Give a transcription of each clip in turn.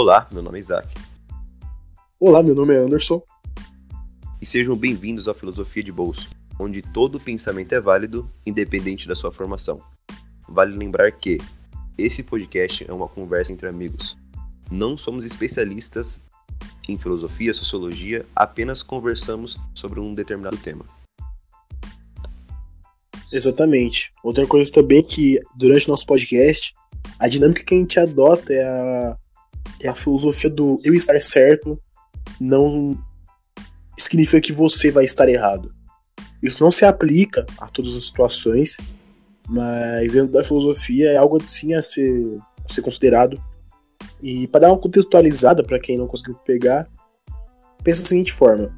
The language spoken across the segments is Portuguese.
Olá, meu nome é Isaac. Olá, meu nome é Anderson. E sejam bem-vindos à Filosofia de Bolso, onde todo pensamento é válido, independente da sua formação. Vale lembrar que esse podcast é uma conversa entre amigos. Não somos especialistas em filosofia, sociologia, apenas conversamos sobre um determinado tema. Exatamente. Outra coisa também é que durante o nosso podcast, a dinâmica que a gente adota é a, é a filosofia do eu estar certo não significa que você vai estar errado. Isso não se aplica a todas as situações, mas dentro da filosofia é algo assim a ser, a ser considerado. E para dar uma contextualizada para quem não conseguiu pegar, pensa da seguinte forma: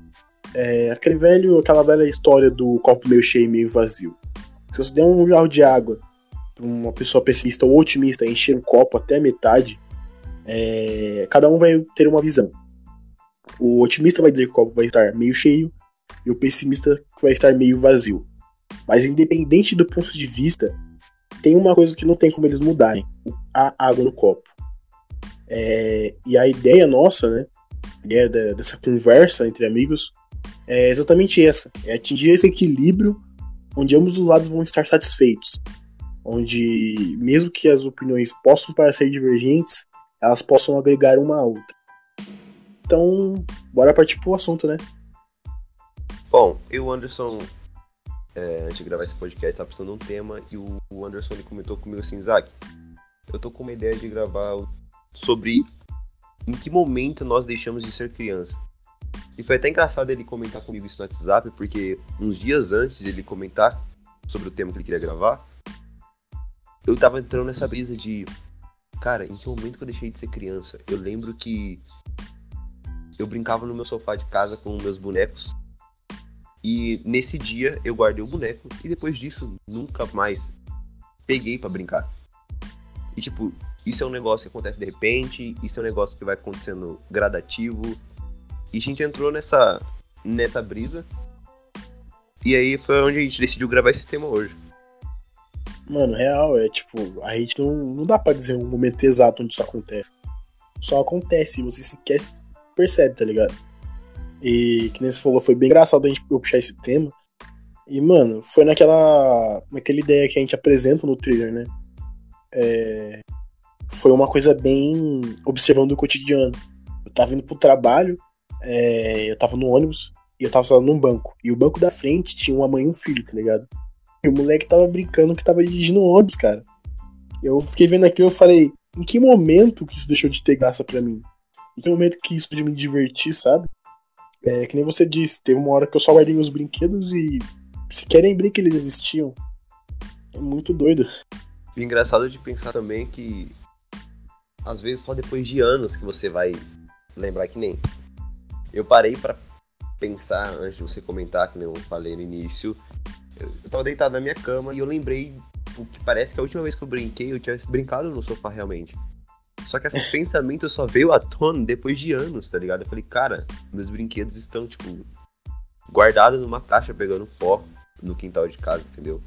é, aquele velho, aquela velha história do copo meio cheio e meio vazio. Se você der um jarro de água para uma pessoa pessimista ou otimista encher o copo até metade, é, cada um vai ter uma visão. O otimista vai dizer que o copo vai estar meio cheio e o pessimista vai estar meio vazio. Mas independente do ponto de vista, tem uma coisa que não tem como eles mudarem: a água no copo. É, e a ideia nossa, né? A ideia dessa conversa entre amigos é exatamente essa: é atingir esse equilíbrio onde ambos os lados vão estar satisfeitos, onde mesmo que as opiniões possam parecer divergentes, elas possam agregar uma à outra. Então, bora partir pro assunto, né? Bom, eu, Anderson, é, antes de gravar esse podcast, estava pensando um tema e o Anderson ele comentou comigo assim, Isaac, eu tô com uma ideia de gravar sobre em que momento nós deixamos de ser criança. E foi até engraçado ele comentar comigo isso no WhatsApp, porque uns dias antes de ele comentar sobre o tema que ele queria gravar, eu tava entrando nessa brisa de, cara, em que momento que eu deixei de ser criança? Eu lembro que eu brincava no meu sofá de casa com meus bonecos. E nesse dia eu guardei o boneco e depois disso nunca mais peguei para brincar. E tipo, isso é um negócio que acontece de repente, isso é um negócio que vai acontecendo gradativo, e a gente entrou nessa, nessa brisa. E aí foi onde a gente decidiu gravar esse tema hoje. Mano, real, é tipo, a gente não, não dá pra dizer um momento exato onde isso acontece. Só acontece, você sequer percebe, tá ligado? E que nem você falou, foi bem engraçado a gente puxar esse tema. E, mano, foi naquela. naquela ideia que a gente apresenta no trailer, né? É, foi uma coisa bem observando o cotidiano. Eu tava indo pro trabalho, é, eu tava no ônibus e eu tava só num banco. E o banco da frente tinha uma mãe e um filho, tá ligado? E o moleque tava brincando que tava dirigindo ônibus, cara. Eu fiquei vendo aquilo e falei, em que momento que isso deixou de ter graça para mim? Em que momento que isso podia me divertir, sabe? É, que nem você disse, teve uma hora que eu só guardei meus brinquedos e se querem que eles existiam. É muito doido. E engraçado de pensar também que às vezes só depois de anos que você vai lembrar que nem eu parei para pensar antes de você comentar, que eu falei no início. Eu, tava deitado na minha cama e eu lembrei o que parece que a última vez que eu brinquei, eu tinha brincado no sofá realmente. Só que esse pensamento só veio à tona depois de anos, tá ligado? Eu falei, cara, meus brinquedos estão, tipo, guardados numa caixa pegando pó no quintal de casa, entendeu?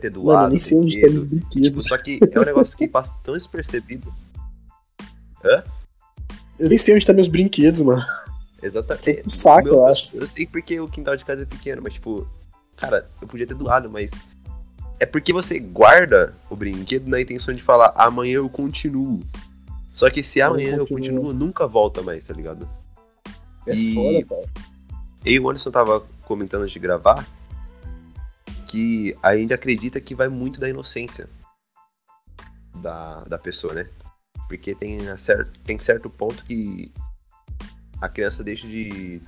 Ter doado, Mano, nem sei onde estão os brinquedos. Tipo, só que é um negócio que passa tão despercebido. Hã? Eu nem sei onde estão meus brinquedos, mano. Exatamente. Um saco, meu, eu acho. Eu sei porque o quintal de casa é pequeno, mas tipo, cara, eu podia ter doado, mas é porque você guarda o brinquedo na intenção de falar amanhã eu continuo. Só que se amanhã eu, eu continuo, nunca volta mais, tá ligado? É e... foda, cara. E o Anderson tava comentando antes de gravar que a gente acredita que vai muito da inocência da, da pessoa, né? Porque tem, certo, tem certo ponto que a criança deixa de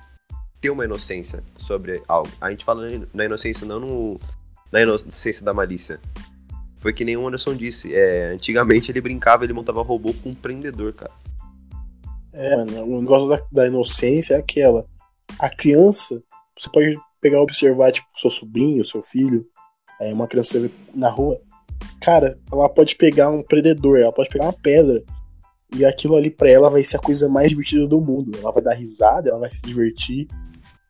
ter uma inocência sobre algo. A gente fala na inocência não no, na inocência da malícia. Foi que nem o Anderson disse, é, antigamente ele brincava, ele montava robô com um prendedor, cara. É, mano, o negócio da, da inocência é aquela. A criança, você pode pegar observar, tipo, seu sobrinho, seu filho, é, uma criança na rua. Cara, ela pode pegar um prendedor, ela pode pegar uma pedra e aquilo ali para ela vai ser a coisa mais divertida do mundo. Ela vai dar risada, ela vai se divertir.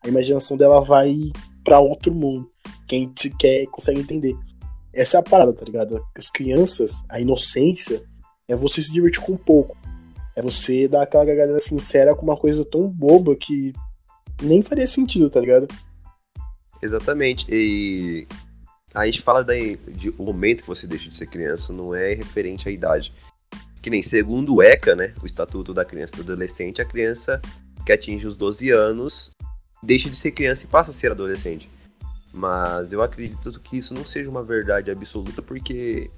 A imaginação dela vai para outro mundo. Quem quer consegue entender. Essa é a parada, tá ligado? As crianças, a inocência é você se divertir com um pouco. É você dar aquela gargalhada sincera com uma coisa tão boba que nem faria sentido, tá ligado? Exatamente. E a gente fala daí de o momento que você deixa de ser criança, não é referente à idade. Que nem segundo o ECA, né, o Estatuto da Criança e do Adolescente, a criança que atinge os 12 anos deixa de ser criança e passa a ser adolescente. Mas eu acredito que isso não seja uma verdade absoluta, porque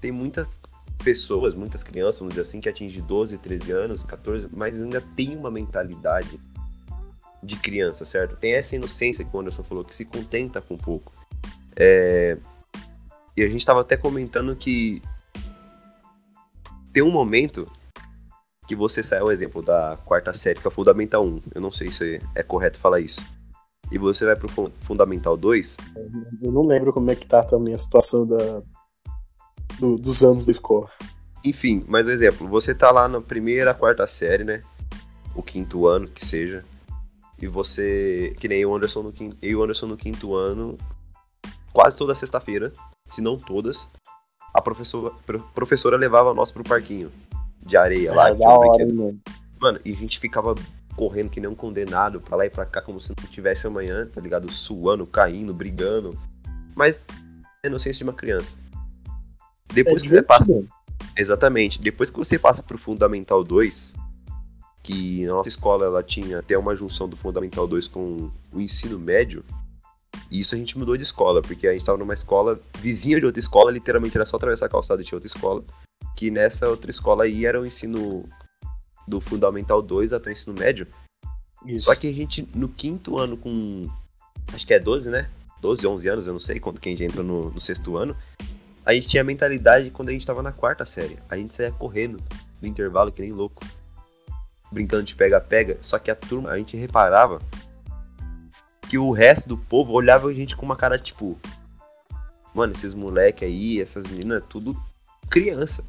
tem muitas pessoas, muitas crianças, vamos dizer assim, que atingem 12, 13 anos, 14, mas ainda tem uma mentalidade de criança, certo? Tem essa inocência que o Anderson falou, que se contenta com pouco. É... E a gente estava até comentando que tem um momento que você sai, o exemplo da quarta série, que é o Fundamental 1. Eu não sei se é correto falar isso. E você vai pro Fundamental 2. Eu não lembro como é que tá também a situação da, do, dos anos da escola. Enfim, mas o um exemplo, você tá lá na primeira, quarta série, né? O quinto ano, que seja. E você, que nem o Anderson no quinto, eu e o Anderson no quinto ano, quase toda sexta-feira, se não todas, a professora, professora levava nós pro parquinho de areia é, lá. Da hora, mano. mano, e a gente ficava correndo que nem um condenado pra lá e pra cá, como se não tivesse amanhã, tá ligado? Suando, caindo, brigando. Mas é inocência de uma criança. Depois é que você passa. Exatamente. Depois que você passa pro Fundamental 2, que na nossa escola ela tinha até uma junção do Fundamental 2 com o ensino médio. E isso a gente mudou de escola, porque a gente estava numa escola vizinha de outra escola, literalmente era só atravessar a calçada e tinha outra escola. Que nessa outra escola aí era o ensino do Fundamental 2 até o ensino médio. Isso. Só que a gente, no quinto ano, com. Acho que é 12, né? 12, 11 anos, eu não sei quando quem entra no, no sexto ano. A gente tinha a mentalidade quando a gente tava na quarta série. A gente saía correndo no intervalo que nem louco brincando de pega-pega, só que a turma, a gente reparava que o resto do povo olhava a gente com uma cara tipo, mano, esses moleque aí, essas meninas, tudo criança.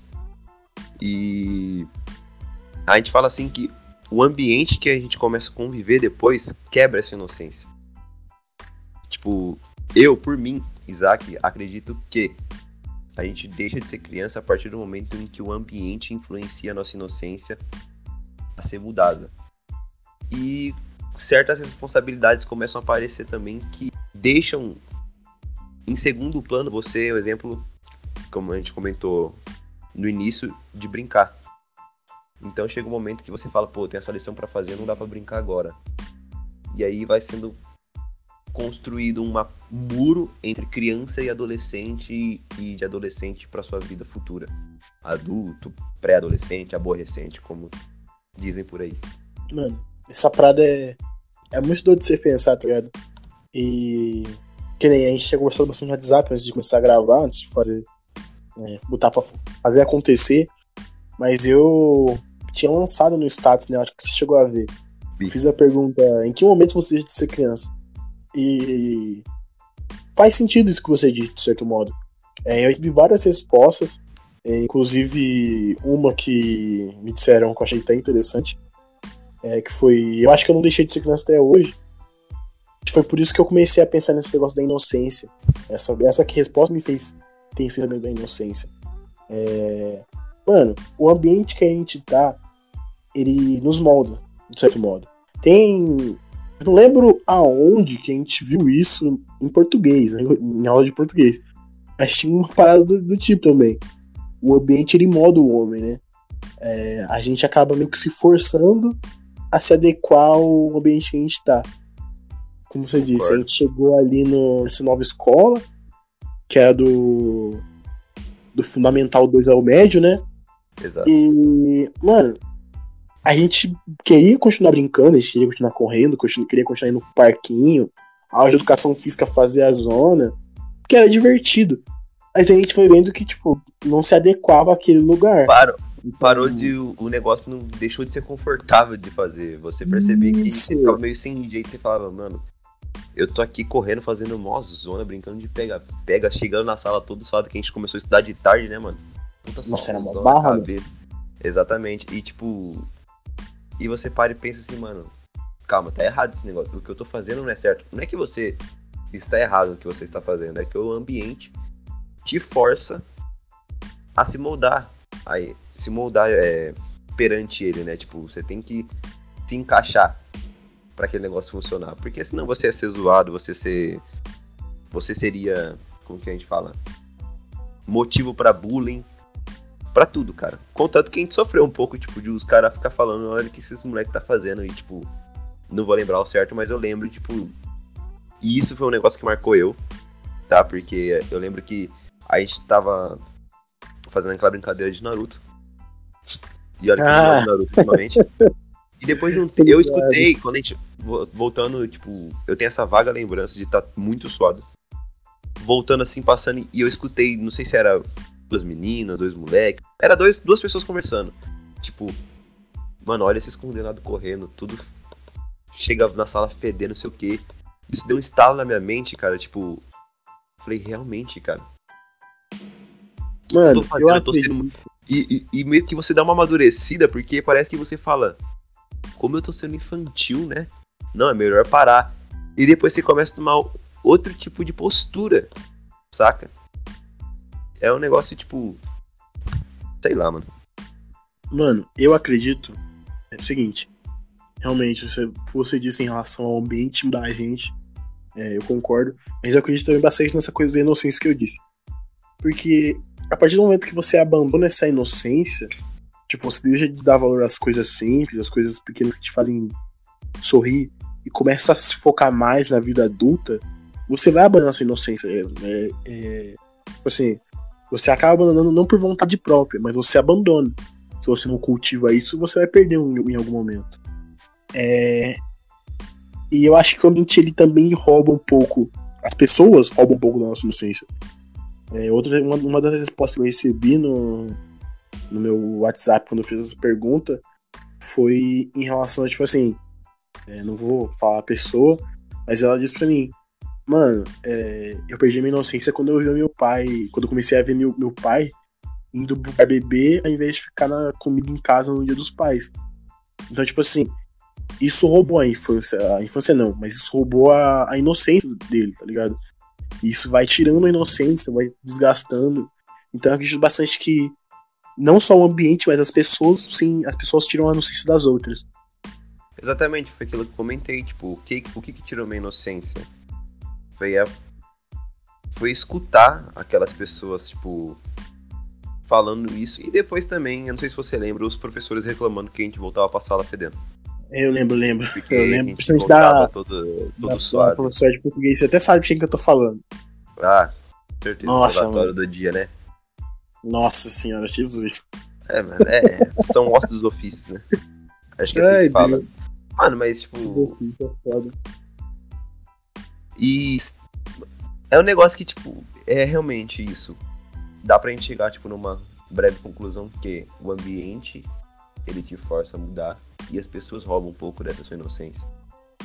E a gente fala assim que o ambiente que a gente começa a conviver depois quebra essa inocência. Tipo, eu, por mim, Isaac, acredito que a gente deixa de ser criança a partir do momento em que o ambiente influencia a nossa inocência a ser mudada. E certas responsabilidades começam a aparecer também que deixam em segundo plano você, o exemplo, como a gente comentou no início, de brincar. Então chega um momento que você fala, pô, tem essa lição para fazer, não dá para brincar agora. E aí vai sendo construído um muro entre criança e adolescente e de adolescente para sua vida futura. Adulto, pré-adolescente, aborrecente, como dizem por aí. Mano, essa parada é, é muito doido de você pensar, tá ligado? E. Que nem a gente tinha conversado bastante no WhatsApp antes de começar a gravar, antes de fazer. É, botar pra fazer acontecer. Mas eu tinha lançado no status, né? Acho que você chegou a ver. Fiz a pergunta: em que momento você deixa de ser criança? E. Faz sentido isso que você disse, de certo modo. É, eu recebi várias respostas. É, inclusive, uma que me disseram que eu achei até interessante, é, que foi. Eu acho que eu não deixei de ser criança até hoje. Foi por isso que eu comecei a pensar nesse negócio da inocência. Essa, essa que resposta me fez ter esse da inocência. É, mano, o ambiente que a gente tá, ele nos molda, de certo modo. Tem. Eu não lembro aonde que a gente viu isso em português, né, em aula de português. Mas tinha uma parada do, do tipo também o ambiente ele moda o homem, né? É, a gente acaba meio que se forçando a se adequar ao ambiente que a gente tá. Como você disse, a gente chegou ali no, nessa nova escola, que era do, do Fundamental 2 ao médio, né? Exato. E, mano, a gente queria continuar brincando, a gente queria continuar correndo, queria continuar indo no parquinho, a aula de educação física fazer a zona, porque era divertido. Mas a gente foi vendo que, tipo, não se adequava àquele lugar. Parou, parou de. O negócio não deixou de ser confortável de fazer. Você percebia que você ficava meio sem jeito, você falava, mano, eu tô aqui correndo, fazendo mó zona, brincando de pega, pega, chegando na sala todo suado que a gente começou a estudar de tarde, né, mano? Puta Nossa, era uma barra, Exatamente. E tipo. E você para e pensa assim, mano, calma, tá errado esse negócio. O que eu tô fazendo não é certo. Não é que você está errado no que você está fazendo, é que o ambiente te força a se moldar. Aí, se moldar é perante ele, né? Tipo, você tem que se encaixar para aquele negócio funcionar. Porque senão você ia ser zoado, você ser. Você seria. Como que a gente fala? Motivo para bullying. Pra tudo, cara. Contanto que a gente sofreu um pouco, tipo, de os caras ficar falando, olha o que esses moleques tá fazendo. E, tipo, não vou lembrar o certo, mas eu lembro, tipo. E isso foi um negócio que marcou eu, tá? Porque eu lembro que a gente tava fazendo aquela brincadeira de Naruto. E olha que ah. eu Naruto ultimamente. E depois de um tempo, eu escutei, quando a gente. Voltando, tipo, eu tenho essa vaga lembrança de estar tá muito suado. Voltando assim, passando, e eu escutei, não sei se era duas meninas, dois moleques. Era dois, duas pessoas conversando. Tipo, mano, olha esses condenados correndo, tudo chega na sala fedendo, não sei o que. Isso deu um estalo na minha mente, cara, tipo. Falei, realmente, cara. Mano, eu, fazendo, eu, eu tô sendo. E, e, e, meio que você dá uma amadurecida, porque parece que você fala, como eu tô sendo infantil, né? Não, é melhor parar. E depois você começa a tomar outro tipo de postura, saca? É um negócio tipo. Sei lá, mano. Mano, eu acredito. É o seguinte. Realmente, você, você disse em relação ao ambiente da gente. É, eu concordo. Mas eu acredito também bastante nessa coisa da inocência que eu disse. Porque a partir do momento que você abandona essa inocência, Tipo, você deixa de dar valor às coisas simples, às coisas pequenas que te fazem sorrir e começa a se focar mais na vida adulta, você vai abandonar sua inocência. É, é, é, tipo assim, você acaba abandonando não por vontade própria, mas você abandona. Se você não cultiva isso, você vai perder um, em algum momento. É, e eu acho que o ambiente ele também rouba um pouco. As pessoas roubam um pouco da nossa inocência. É, outra, uma, uma das respostas que eu recebi no, no meu WhatsApp quando eu fiz essa pergunta foi em relação a, tipo assim, é, não vou falar a pessoa, mas ela disse pra mim, mano, é, eu perdi minha inocência quando eu vi meu pai, quando eu comecei a ver meu, meu pai indo pra beber ao invés de ficar na, comigo em casa no dia dos pais. Então, tipo assim, isso roubou a infância, a infância não, mas isso roubou a, a inocência dele, tá ligado? isso vai tirando a inocência, vai desgastando. Então eu acredito bastante que não só o ambiente, mas as pessoas, sim, as pessoas tiram a inocência das outras. Exatamente, foi aquilo que eu comentei, tipo, o que, o que, que tirou minha inocência? Foi a. Foi escutar aquelas pessoas, tipo, falando isso. E depois também, eu não sei se você lembra, os professores reclamando que a gente voltava pra sala fedendo. Eu lembro, lembro. Porque eu lembro, principalmente da, todo, todo da, suado. professor de português, você até sabe quem que eu tô falando. Ah, certeza. Nossa, o do dia, né? Nossa senhora, Jesus. É, mano, é, são ossos dos ofícios, né? Acho que é assim Ai, que fala. Deus. Mano, mas tipo. É E é um negócio que, tipo, é realmente isso. Dá pra gente chegar, tipo, numa breve conclusão que o ambiente ele te força a mudar e as pessoas roubam um pouco dessa sua inocência.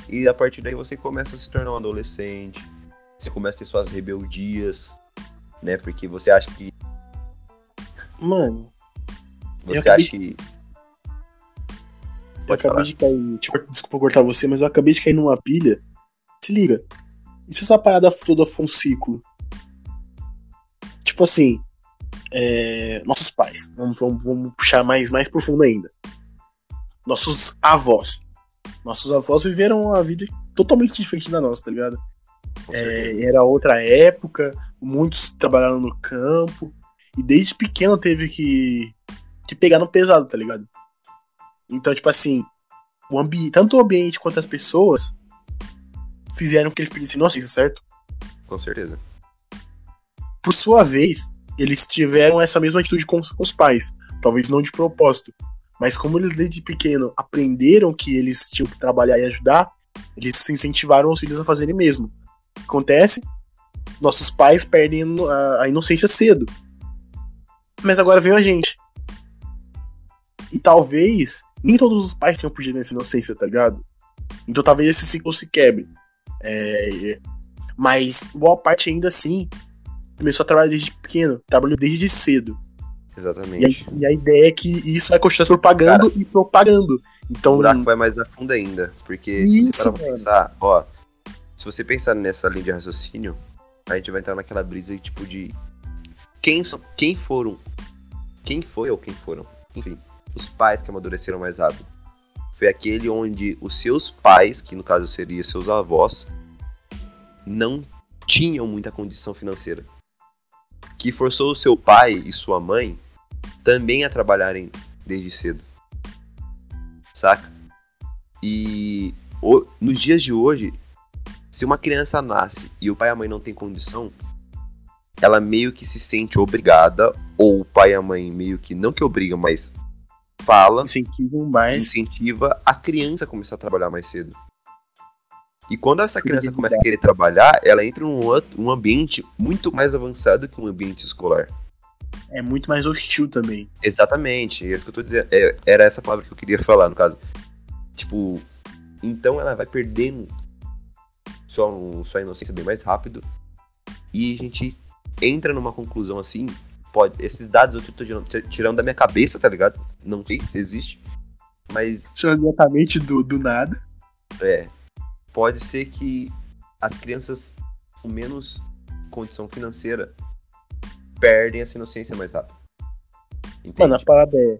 E a partir daí você começa a se tornar um adolescente, você começa a ter suas rebeldias, né? Porque você acha que Mano. Você acha que. eu acabei de cair. Desculpa cortar você, mas eu acabei de cair numa pilha. Se liga. E se essa parada toda for um ciclo? Tipo assim. É, nossos pais. Vamos, vamos, vamos puxar mais, mais profundo ainda. Nossos avós. Nossos avós viveram uma vida totalmente diferente da nossa, tá ligado? É, era outra época, muitos trabalharam no campo, e desde pequeno teve que, que pegar no pesado, tá ligado? Então, tipo assim, o ambiente, tanto o ambiente quanto as pessoas fizeram que eles pedissem inocência, certo? Com certeza. Por sua vez, eles tiveram essa mesma atitude com os pais. Talvez não de propósito. Mas como eles desde pequeno aprenderam que eles tinham que trabalhar e ajudar, eles se incentivaram os filhos a fazerem mesmo. Acontece, nossos pais perdem a inocência cedo. Mas agora veio a gente. E talvez nem todos os pais tenham perdido essa inocência, tá ligado? Então talvez esse ciclo se quebre. É... Mas boa parte ainda assim começou a trabalhar desde pequeno, trabalhou desde cedo. Exatamente. E a, e a ideia é que isso vai continuar se propagando Cara, e propagando. Então, o buraco vai mais na funda ainda. Porque isso, se você pensar, ó, se você pensar nessa linha de raciocínio, a gente vai entrar naquela brisa de, tipo de quem, quem foram. Quem foi ou quem foram? Enfim, os pais que amadureceram mais rápido. Foi aquele onde os seus pais, que no caso seriam seus avós, não tinham muita condição financeira. Que forçou o seu pai e sua mãe também a trabalharem desde cedo. Saca? E o, nos dias de hoje, se uma criança nasce e o pai e a mãe não tem condição, ela meio que se sente obrigada, ou o pai e a mãe meio que não que obriga, mas fala, incentivam mais, incentiva a criança a começar a trabalhar mais cedo. E quando essa criança começa a querer trabalhar, ela entra num outro, um ambiente muito mais avançado que um ambiente escolar. É muito mais hostil também. Exatamente, é isso que eu tô dizendo. É, era essa palavra que eu queria falar, no caso. Tipo, então ela vai perdendo sua, sua inocência bem mais rápido. E a gente entra numa conclusão assim. Pode, esses dados eu tô tirando, tirando da minha cabeça, tá ligado? Não sei se existe. Mas. Tirando diretamente do, do nada. É, pode ser que as crianças com menos condição financeira perdem essa inocência mais rápido. Entende? Mano, a parada é.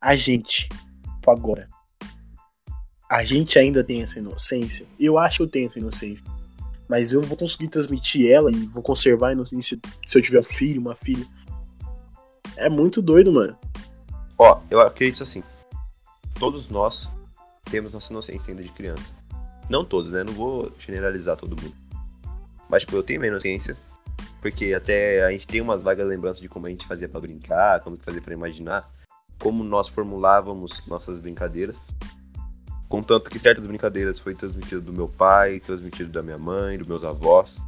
A gente, agora. A gente ainda tem essa inocência. Eu acho que eu tenho essa inocência. Mas eu vou conseguir transmitir ela e vou conservar a inocência se eu tiver um filho, uma filha. É muito doido, mano. Ó, eu acredito assim. Todos nós temos nossa inocência ainda de criança. Não todos, né? Não vou generalizar todo mundo. Mas, tipo, eu tenho minha inocência. Porque até a gente tem umas vagas lembranças de como a gente fazia para brincar, como fazia para imaginar. Como nós formulávamos nossas brincadeiras. Contanto que certas brincadeiras foi transmitido do meu pai, transmitido da minha mãe, dos meus avós.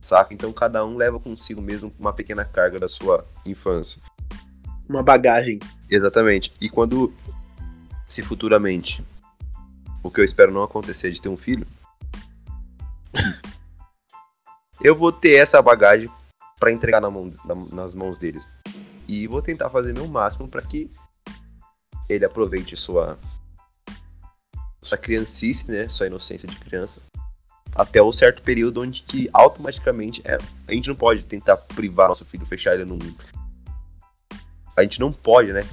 Saca? Então cada um leva consigo mesmo uma pequena carga da sua infância. Uma bagagem. Exatamente. E quando, se futuramente o que eu espero não acontecer de ter um filho, eu vou ter essa bagagem para entregar na mão, na, nas mãos deles. E vou tentar fazer meu máximo para que ele aproveite sua sua criancice, né, sua inocência de criança, até o certo período onde que automaticamente é, a gente não pode tentar privar nosso filho, fechar ele num a gente não pode, né,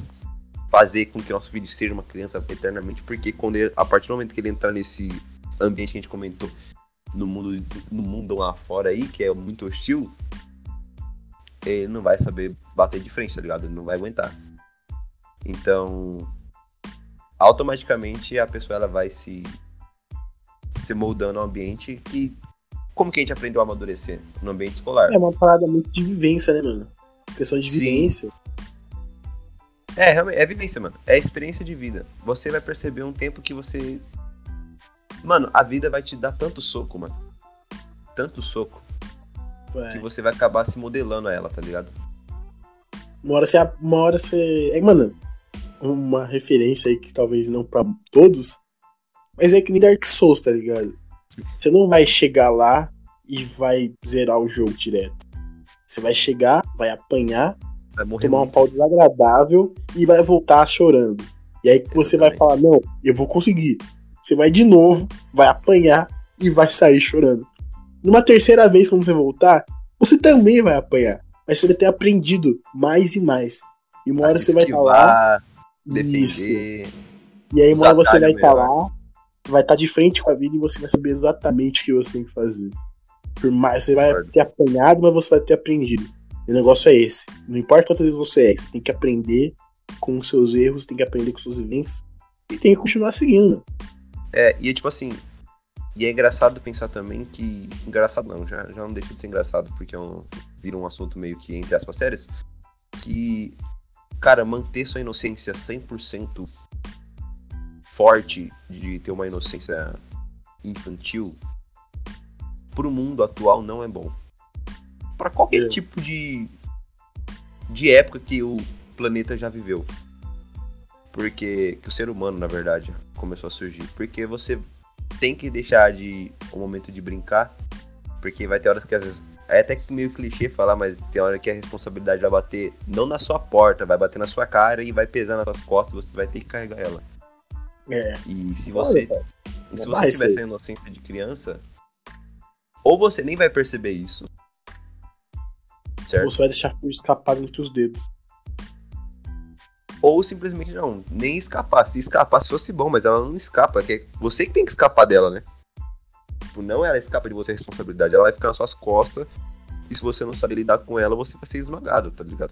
fazer com que nosso filho seja uma criança eternamente, porque quando ele, a partir do momento que ele entrar nesse ambiente que a gente comentou, no mundo, no mundo lá fora aí, que é muito hostil, ele não vai saber bater de frente, tá ligado? Ele não vai aguentar. Então, automaticamente a pessoa ela vai se se moldando ao ambiente que como que a gente aprendeu a amadurecer no ambiente escolar? É uma parada muito de vivência, né, mano? Questão de vivência. Sim. É, realmente, é vivência, mano. É experiência de vida. Você vai perceber um tempo que você. Mano, a vida vai te dar tanto soco, mano. Tanto soco. Ué. Que você vai acabar se modelando a ela, tá ligado? Uma hora você. Uma hora você. É, mano, uma referência aí que talvez não pra todos. Mas é que nem Dark Souls, tá ligado? Você não vai chegar lá e vai zerar o jogo direto. Você vai chegar, vai apanhar, Vai morrer tomar muito. um pau desagradável e vai voltar chorando. E aí você vai falar, não, eu vou conseguir. Você vai de novo, vai apanhar e vai sair chorando. Numa terceira vez, quando você voltar, você também vai apanhar. Mas você vai ter aprendido mais e mais. E uma hora você vai lá. Defender. Isso. E aí uma hora você vai estar lá, vai estar de frente com a vida e você vai saber exatamente o que você tem que fazer. Por mais você vai ter apanhado, mas você vai ter aprendido. O negócio é esse. Não importa quantas vezes você é, você tem que aprender com os seus erros, tem que aprender com suas vivências e tem que continuar seguindo. É, e é tipo assim. E é engraçado pensar também que. Engraçado não, já, já não deixa de ser engraçado, porque é um, vira um assunto meio que, entre aspas, sérios. Que, cara, manter sua inocência 100% forte, de ter uma inocência infantil, pro mundo atual não é bom para qualquer é. tipo de, de época que o planeta já viveu. Porque que o ser humano, na verdade, começou a surgir. Porque você tem que deixar de o momento de brincar, porque vai ter horas que às vezes é até meio clichê falar, mas tem hora que a responsabilidade vai bater não na sua porta, vai bater na sua cara e vai pesar nas suas costas, você vai ter que carregar ela. É. E se você, Olha, e se você tiver essa inocência de criança, ou você nem vai perceber isso, Certo. Ou você vai deixar escapar entre os dedos. Ou simplesmente não, nem escapar. Se escapar, se fosse bom, mas ela não escapa, que é você que tem que escapar dela, né? Tipo, não ela escapa de você a responsabilidade, ela vai ficar nas suas costas. E se você não saber lidar com ela, você vai ser esmagado, tá ligado?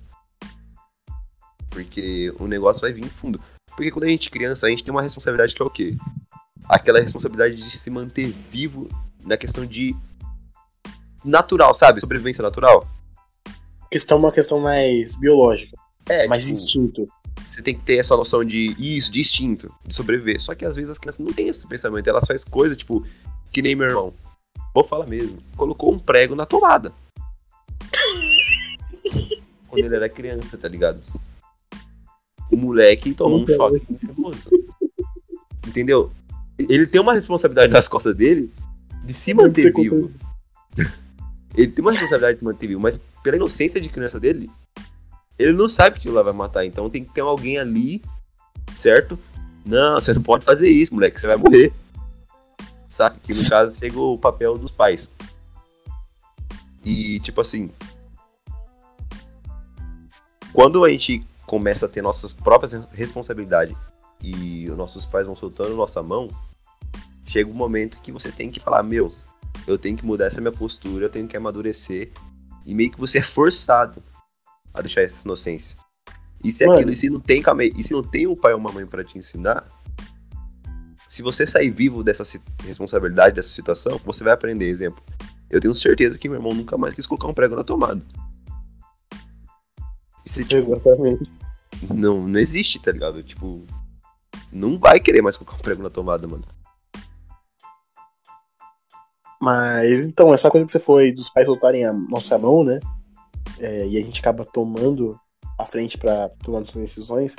Porque o negócio vai vir fundo. Porque quando a gente é criança, a gente tem uma responsabilidade que é o quê? Aquela responsabilidade de se manter vivo na questão de natural, sabe? Sobrevivência natural. Questão uma questão mais biológica, É, mais tipo, instinto. você tem que ter essa noção de isso, de instinto, de sobreviver. Só que às vezes as crianças não têm esse pensamento, elas fazem coisas, tipo, que nem meu irmão. Vou falar mesmo. Colocou um prego na tomada. Quando ele era criança, tá ligado? O moleque tomou um choque nervoso. Entendeu? Ele tem uma responsabilidade nas costas dele de se manter vivo. Ele tem uma responsabilidade de se manter vivo, mas pela inocência de criança dele, ele não sabe que aquilo lá vai matar. Então tem que ter alguém ali, certo? Não, você não pode fazer isso, moleque, você vai morrer. Saca? Que no caso chegou o papel dos pais. E tipo assim. Quando a gente começa a ter nossas próprias responsabilidades e os nossos pais vão soltando nossa mão, chega um momento que você tem que falar, meu, eu tenho que mudar essa minha postura, eu tenho que amadurecer. E meio que você é forçado a deixar essa inocência. E se é Mano. aquilo, e se não tem, e se não tem um pai ou uma mãe pra te ensinar, se você sair vivo dessa responsabilidade, dessa situação, você vai aprender. Exemplo, eu tenho certeza que meu irmão nunca mais quis colocar um prego na tomada. Isso, tipo, Exatamente. não, não existe, tá ligado? Tipo, não vai querer mais colocar um prego na tomada, mano. Mas então, essa coisa que você foi dos pais soltarem a nossa mão, né? É, e a gente acaba tomando a frente pra tomar as decisões.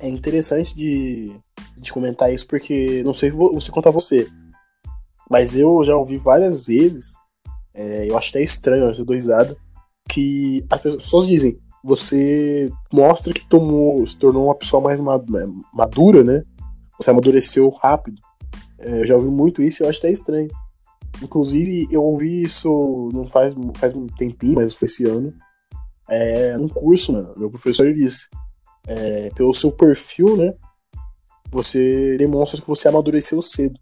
É interessante de, de comentar isso, porque não sei, quanto a você, mas eu já ouvi várias vezes, é, eu acho até estranho, eu dou risada, que as pessoas dizem, você mostra que tomou, se tornou uma pessoa mais ma- madura, né? Você amadureceu rápido. É, eu já ouvi muito isso e eu acho até estranho. Inclusive, eu ouvi isso não faz, faz um tempinho, mas foi esse ano. É, num curso, mano. Meu professor disse. É, pelo seu perfil, né? Você demonstra que você amadureceu cedo.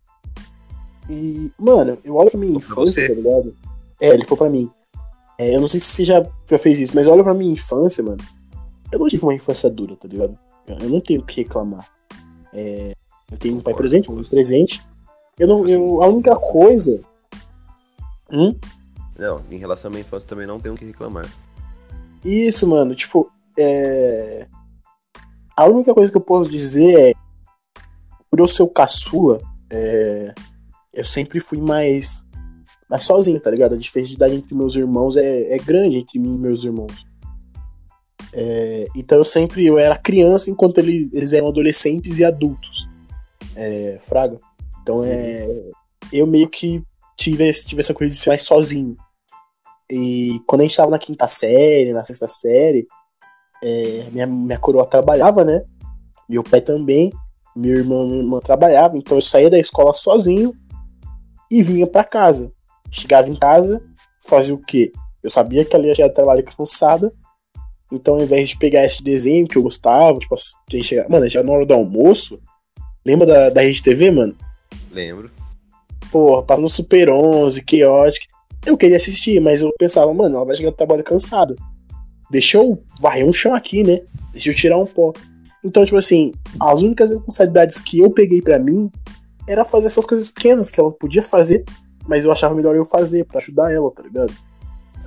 E, mano, eu olho pra minha infância, tá ligado? É, ele foi pra mim. É, eu não sei se você já, já fez isso, mas olha pra minha infância, mano. Eu não tive uma infância dura, tá ligado? Eu, eu não tenho o que reclamar. É, eu tenho um pai presente, um presente. Eu não, eu, a única coisa. Hum? Não, em relação à minha infância também não tenho o que reclamar. Isso, mano, tipo, é. A única coisa que eu posso dizer é. Por eu ser o caçula, é, eu sempre fui mais. mais sozinho, tá ligado? A diferença de idade entre meus irmãos é, é grande entre mim e meus irmãos. É, então eu sempre. Eu era criança enquanto eles, eles eram adolescentes e adultos. É, Fraga. Então é. Eu meio que tive, tive essa coisa de ser mais sozinho. E quando a gente tava na quinta série, na sexta série, é, minha, minha coroa trabalhava, né? Meu pai também, meu irmão, minha irmã trabalhava, então eu saía da escola sozinho e vinha pra casa. Chegava em casa, fazia o quê? Eu sabia que ia chegar do trabalho cansada, então ao invés de pegar esse desenho que eu gostava, tipo, chegar, mano, já na hora do almoço, lembra da, da Rede TV, mano? Lembro. porra, passando Super 11, Chaotic. Eu queria assistir, mas eu pensava, mano, ela vai chegar do trabalho cansada. Deixa eu varrer um chão aqui, né? Deixa eu tirar um pó. Então, tipo assim, as únicas responsabilidades que eu peguei pra mim era fazer essas coisas pequenas que ela podia fazer, mas eu achava melhor eu fazer pra ajudar ela, tá ligado?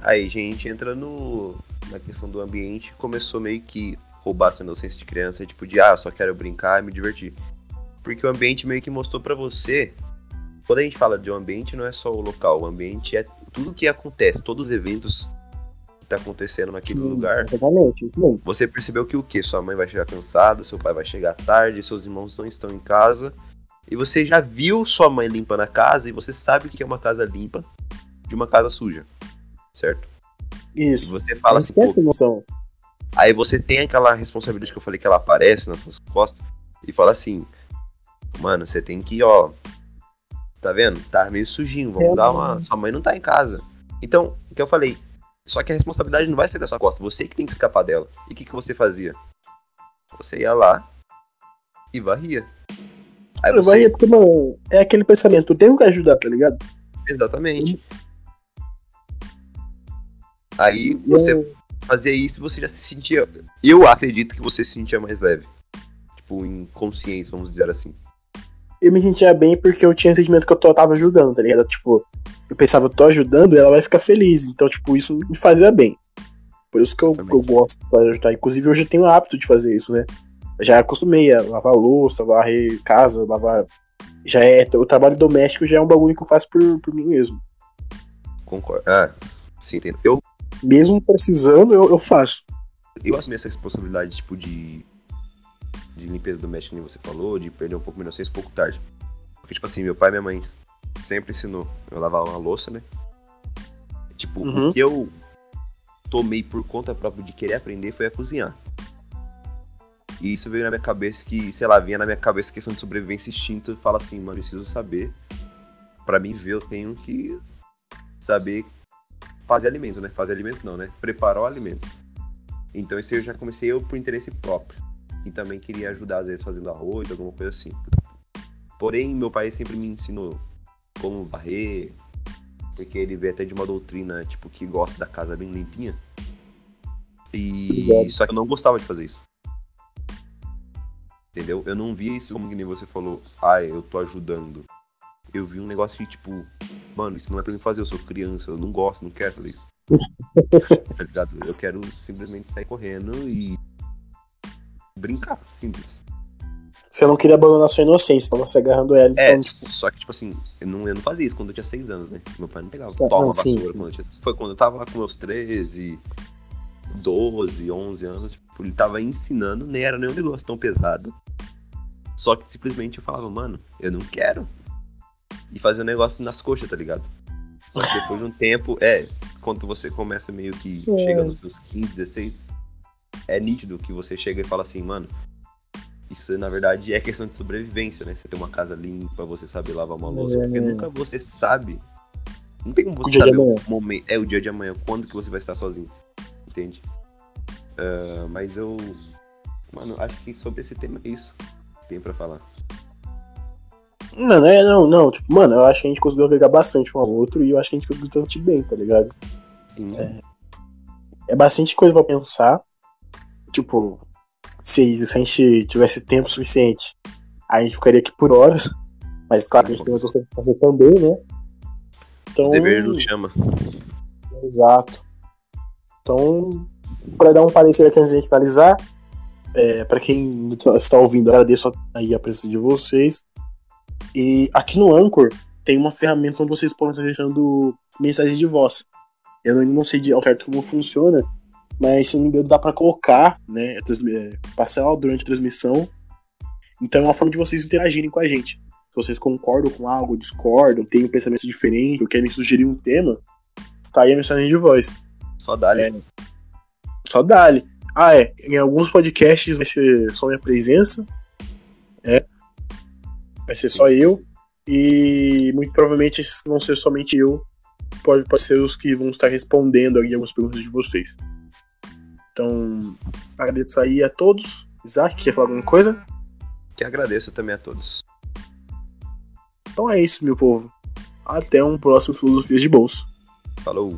Aí, gente, entra no na questão do ambiente, começou meio que roubar sua inocência de criança, tipo de, ah, só quero brincar e me divertir. Porque o ambiente meio que mostrou pra você, quando a gente fala de um ambiente, não é só o local, o ambiente é tudo que acontece, todos os eventos que tá acontecendo naquele Sim, lugar. Exatamente. Você percebeu que o quê? Sua mãe vai chegar cansada, seu pai vai chegar tarde, seus irmãos não estão em casa. E você já viu sua mãe limpando a casa e você sabe o que é uma casa limpa de uma casa suja. Certo? E isso. você fala assim, pô, noção. Aí você tem aquela responsabilidade que eu falei que ela aparece nas suas costas e fala assim: Mano, você tem que, ó. Tá vendo? Tá meio sujinho, vamos dar uma. Sua mãe não tá em casa. Então, o que eu falei. Só que a responsabilidade não vai ser da sua costa, você que tem que escapar dela. E o que, que você fazia? Você ia lá e varria. Aí Eu você... varria porque, mano, é aquele pensamento, eu tenho que ajudar, tá ligado? Exatamente. Aí E você eu- fazia isso e você já se sentia. Eu acredito que você se sentia mais leve. Tipo, em consciência, vamos dizer assim. Eu me sentia bem porque eu tinha o sentimento que eu tava ajudando, tá ligado? Tipo, eu pensava, eu tô ajudando e ela vai ficar feliz. Então, tipo, isso me fazia bem. Por isso que eu, eu gosto de fazer ajudar. Inclusive, hoje eu tenho o hábito de fazer isso, né? Eu já acostumei a lavar louça, varrer casa, lavar. Já é. O trabalho doméstico já é um bagulho que eu faço por, por mim mesmo. Concordo. Ah, sim, entendo. Eu, Mesmo precisando, eu, eu faço. eu assumi essa responsabilidade, tipo, de. De limpeza doméstica, como você falou, de perder um pouco menos um pouco tarde. Porque, tipo assim, meu pai e minha mãe sempre ensinou eu lavar uma louça, né? Tipo, Uhum. o que eu tomei por conta própria de querer aprender foi a cozinhar. E isso veio na minha cabeça que, sei lá, vinha na minha cabeça questão de sobrevivência instinto e fala assim, mano, eu preciso saber. Pra mim ver, eu tenho que saber fazer alimento, né? Fazer alimento não, né? Preparar o alimento. Então isso eu já comecei eu por interesse próprio. E também queria ajudar, às vezes, fazendo arroz, alguma coisa assim. Porém, meu pai sempre me ensinou como varrer, porque ele veio até de uma doutrina, tipo, que gosta da casa bem limpinha. E só que eu não gostava de fazer isso. Entendeu? Eu não via isso como que nem você falou, ah, eu tô ajudando. Eu vi um negócio de tipo, mano, isso não é pra mim fazer, eu sou criança, eu não gosto, não quero fazer isso. tá ligado? Eu quero simplesmente sair correndo e brincar, simples. Você não queria abandonar sua inocência, tava se agarrando ela. É, Então, tipo, só que, tipo assim, eu não, eu não fazia isso quando eu tinha 6 anos, né? Meu pai não pegava, Ah, toma sim, vassoura, sim. mano. Foi quando eu tava lá com meus 13, 12, 11 anos, tipo, ele tava ensinando, nem era nenhum negócio tão pesado. Só que simplesmente eu falava, mano, eu não quero. E fazer um negócio nas coxas, tá ligado? Só que depois de um tempo, é, quando você começa meio que É. chega nos seus 15, 16, é nítido que você chega e fala assim, mano, isso na verdade é questão de sobrevivência, né? Você ter uma casa limpa, você saber lavar uma louça, porque É. nunca você sabe. Não tem como O você de saber o momento, é o dia de amanhã, quando que você vai estar sozinho. Entende? Ah, mas eu. Mano, acho que sobre esse tema é isso que tem pra falar. Não, não, é, não, não. Tipo, mano, eu acho que a gente conseguiu agregar bastante um ao outro e eu acho que a gente conseguiu transmitir bem, tá ligado? Sim. É bastante coisa pra pensar. Tipo, se, se a gente tivesse tempo suficiente, a gente ficaria aqui por horas. Mas claro a gente tem outras coisas pra fazer também, né? Então, O dever nos chama. Exato. Então, para dar um parecer aqui antes de a gente finalizar, é, para quem está ouvindo, agradeço aí a presença de vocês. E aqui no Anchor tem uma ferramenta onde vocês podem estar deixando mensagens de voz. Eu ainda não sei de ao certo como funciona, mas se não me engano dá para colocar, né, é, passar durante a transmissão. Então é uma forma de vocês interagirem com a gente. Se vocês concordam com algo, discordam, têm um pensamento diferente, ou querem sugerir um tema, tá aí a mensagem de voz. Só dá É. Só dá-lhe. Ah, é. Em alguns podcasts vai ser só minha presença. É. Vai ser só eu. E muito provavelmente esses vão ser somente eu. Pode, pode ser os que vão estar respondendo aí algumas perguntas de vocês. Então, agradeço aí a todos. Isaac, quer falar alguma coisa? Que agradeço também a todos. Então é isso, meu povo. Até um próximo Filosofias de Bolso. Falou!